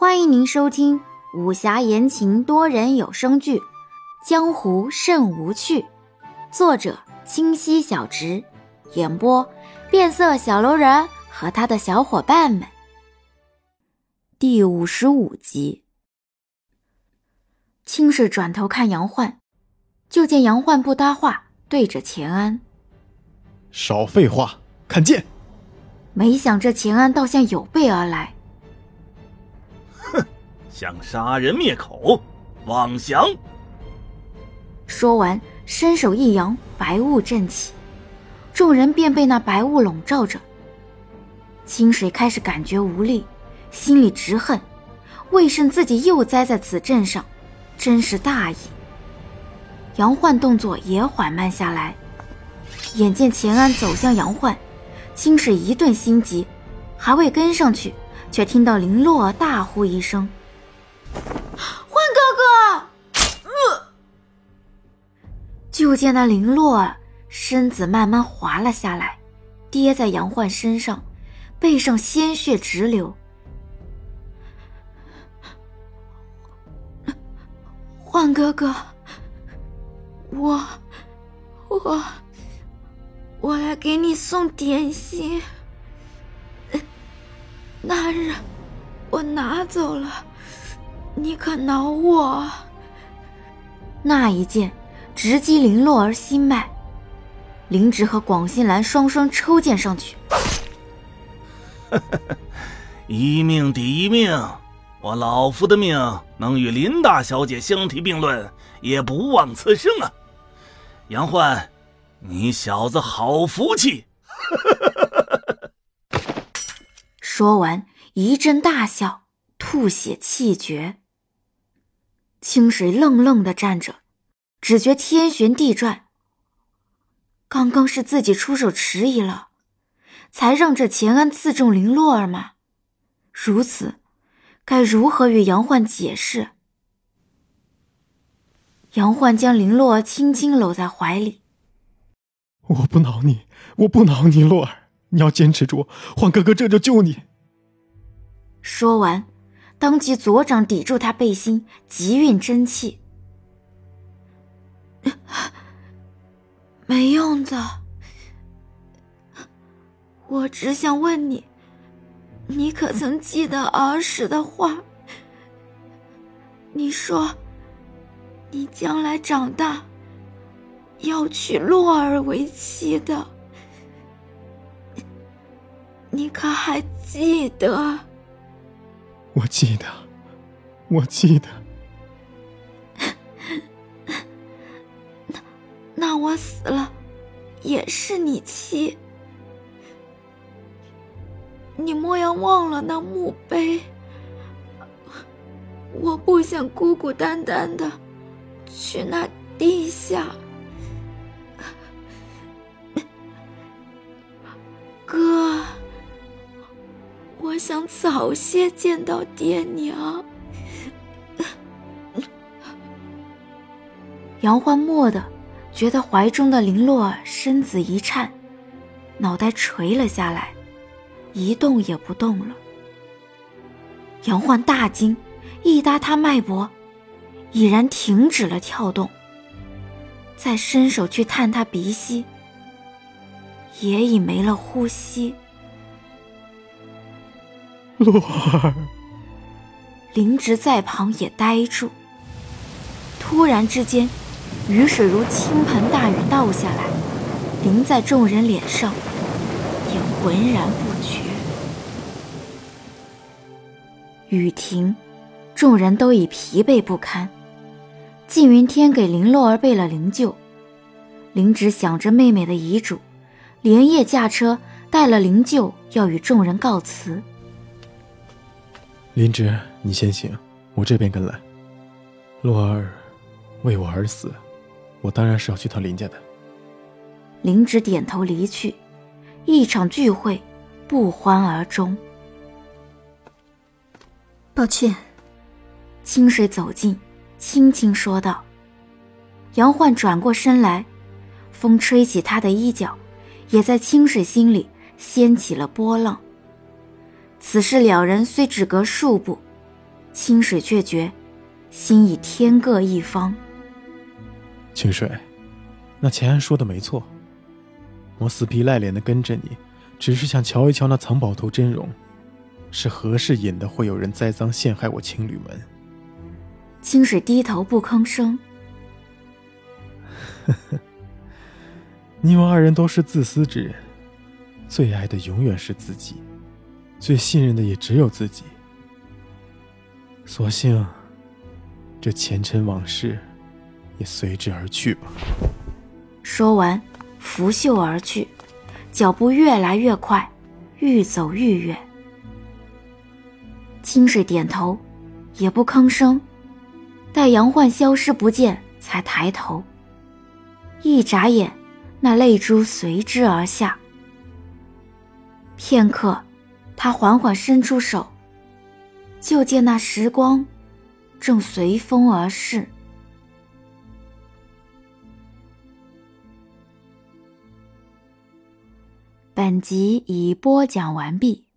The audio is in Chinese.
欢迎您收听武侠言情多人有声剧《江湖甚无趣》，作者清溪小直，演播变色小楼人和他的小伙伴们。第五十五集，青氏转头看杨焕，就见杨焕不搭话，对着钱安：“少废话，看剑。”没想这钱安倒像有备而来。想杀人灭口，妄想！说完，伸手一扬，白雾震起，众人便被那白雾笼罩着。清水开始感觉无力，心里直恨，为甚自己又栽在此阵上，真是大意。杨焕动作也缓慢下来，眼见钱安走向杨焕，清水一顿心急，还未跟上去，却听到林洛大呼一声。焕哥哥，就见那林洛身子慢慢滑了下来，跌在杨焕身上，背上鲜血直流。焕哥哥，我我我来给你送点心，那日我拿走了。你可挠我！那一剑直击林洛儿心脉，林植和广信兰双双抽剑上去。一命抵一命，我老夫的命能与林大小姐相提并论，也不枉此生啊！杨焕，你小子好福气！说完，一阵大笑，吐血气绝。清水愣愣的站着，只觉天旋地转。刚刚是自己出手迟疑了，才让这钱安刺中林洛儿吗？如此，该如何与杨焕解释？杨焕将林洛儿轻轻搂在怀里：“我不挠你，我不挠你，洛儿，你要坚持住，焕哥哥这就救你。”说完。当即左掌抵住他背心，急运真气。没用的，我只想问你，你可曾记得儿时的话？你说，你将来长大要娶洛儿为妻的，你可还记得？我记得，我记得。我死了，也是你妻。你莫要忘了那墓碑。我不想孤孤单单的去那地下。哥，我想早些见到爹娘。杨欢蓦地觉得怀中的林洛身子一颤，脑袋垂了下来，一动也不动了。杨焕大惊，一搭他脉搏，已然停止了跳动。再伸手去探他鼻息，也已没了呼吸。洛儿，林植在旁也呆住。突然之间，雨水如倾盆大雨倒下来，淋在众人脸上，也浑然不觉。雨停，众人都已疲惫不堪。靳云天给林洛儿备了灵柩，林植想着妹妹的遗嘱，连夜驾车带了灵柩，要与众人告辞。林芝，你先行，我这边跟来。洛儿为我而死，我当然是要去趟林家的。林芷点头离去，一场聚会不欢而终。抱歉。清水走近，轻轻说道。杨焕转过身来，风吹起他的衣角，也在清水心里掀起了波浪。此时两人虽只隔数步，清水却觉心已天各一方。清水，那钱安说的没错，我死皮赖脸的跟着你，只是想瞧一瞧那藏宝图真容，是何事引得会有人栽赃陷害我青旅门？清水低头不吭声。呵呵，你我二人都是自私之人，最爱的永远是自己，最信任的也只有自己。所幸，这前尘往事也随之而去吧。说完，拂袖而去，脚步越来越快，愈走愈远。清水点头，也不吭声，待杨焕消失不见，才抬头。一眨眼，那泪珠随之而下。片刻，他缓缓伸出手。就见那时光，正随风而逝。本集已播讲完毕。